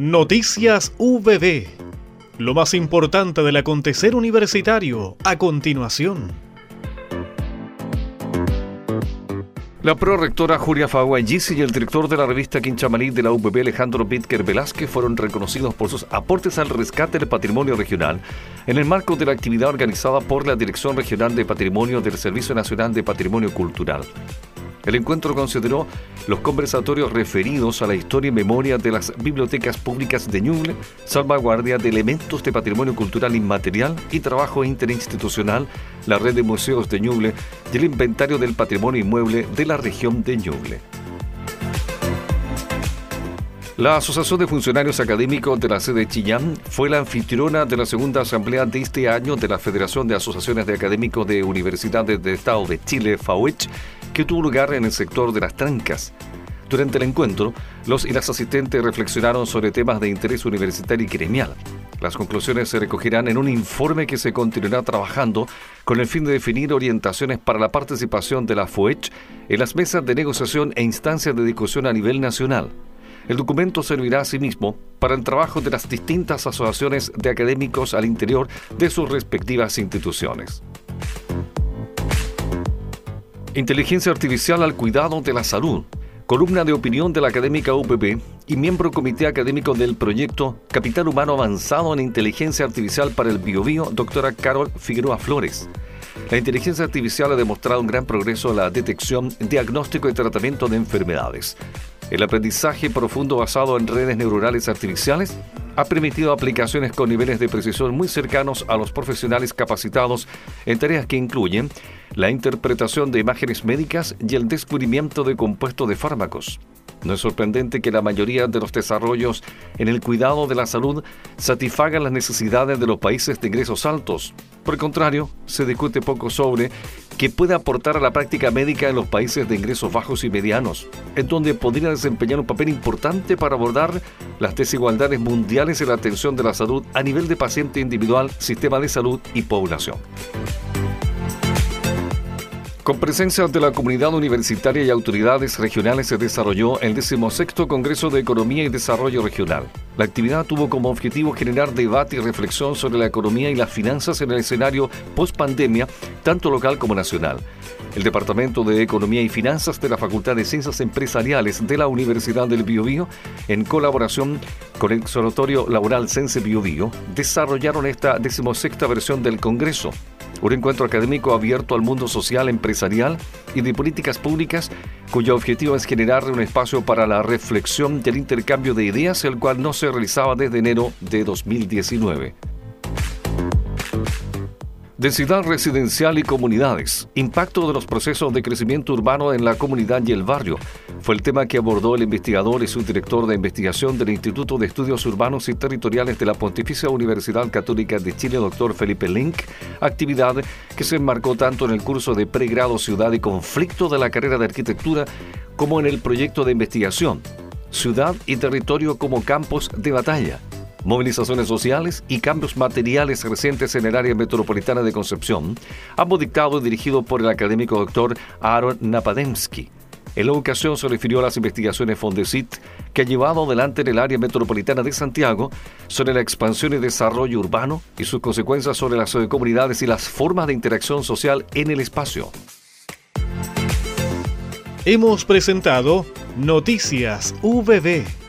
Noticias VB. Lo más importante del acontecer universitario a continuación. La prorectora Julia Faguayisi y el director de la revista Quinchamalí de la UPB Alejandro Bitker Velázquez fueron reconocidos por sus aportes al rescate del patrimonio regional en el marco de la actividad organizada por la Dirección Regional de Patrimonio del Servicio Nacional de Patrimonio Cultural. El encuentro consideró los conversatorios referidos a la historia y memoria de las bibliotecas públicas de Ñuble, salvaguardia de elementos de patrimonio cultural inmaterial y trabajo interinstitucional, la red de museos de Ñuble y el inventario del patrimonio inmueble de la región de Ñuble. La Asociación de Funcionarios Académicos de la sede Chillán fue la anfitriona de la segunda asamblea de este año de la Federación de Asociaciones de Académicos de Universidades de Estado de Chile, FAUECH, que tuvo lugar en el sector de las trancas. Durante el encuentro, los y las asistentes reflexionaron sobre temas de interés universitario y gremial. Las conclusiones se recogerán en un informe que se continuará trabajando con el fin de definir orientaciones para la participación de la FOECH en las mesas de negociación e instancias de discusión a nivel nacional. El documento servirá asimismo para el trabajo de las distintas asociaciones de académicos al interior de sus respectivas instituciones. Inteligencia Artificial al Cuidado de la Salud, columna de opinión de la académica UPP y miembro comité académico del proyecto Capital Humano Avanzado en Inteligencia Artificial para el Biobío, doctora Carol Figueroa Flores. La inteligencia artificial ha demostrado un gran progreso en la detección, diagnóstico y tratamiento de enfermedades. El aprendizaje profundo basado en redes neuronales artificiales ha permitido aplicaciones con niveles de precisión muy cercanos a los profesionales capacitados en tareas que incluyen la interpretación de imágenes médicas y el descubrimiento de compuestos de fármacos. No es sorprendente que la mayoría de los desarrollos en el cuidado de la salud satisfagan las necesidades de los países de ingresos altos. Por el contrario, se discute poco sobre qué puede aportar a la práctica médica en los países de ingresos bajos y medianos, en donde podría desempeñar un papel importante para abordar las desigualdades mundiales en la atención de la salud a nivel de paciente individual, sistema de salud y población. Con presencia de la comunidad universitaria y autoridades regionales se desarrolló el 16 Congreso de Economía y Desarrollo Regional. La actividad tuvo como objetivo generar debate y reflexión sobre la economía y las finanzas en el escenario post-pandemia, tanto local como nacional. El Departamento de Economía y Finanzas de la Facultad de Ciencias Empresariales de la Universidad del Biobío, en colaboración con el Observatorio Laboral Sense Biobío, desarrollaron esta decimosexta versión del Congreso un encuentro académico abierto al mundo social, empresarial y de políticas públicas cuyo objetivo es generar un espacio para la reflexión y el intercambio de ideas, el cual no se realizaba desde enero de 2019. Densidad residencial y comunidades. Impacto de los procesos de crecimiento urbano en la comunidad y el barrio. Fue el tema que abordó el investigador y subdirector de investigación del Instituto de Estudios Urbanos y Territoriales de la Pontificia Universidad Católica de Chile, doctor Felipe Link, actividad que se enmarcó tanto en el curso de pregrado Ciudad y Conflicto de la carrera de Arquitectura como en el proyecto de investigación Ciudad y Territorio como Campos de Batalla movilizaciones sociales y cambios materiales recientes en el área metropolitana de Concepción, ambos dictados y dirigidos por el académico doctor Aaron Napademsky. En la ocasión se refirió a las investigaciones Fondesit que ha llevado adelante en el área metropolitana de Santiago sobre la expansión y desarrollo urbano y sus consecuencias sobre las comunidades y las formas de interacción social en el espacio. Hemos presentado Noticias VB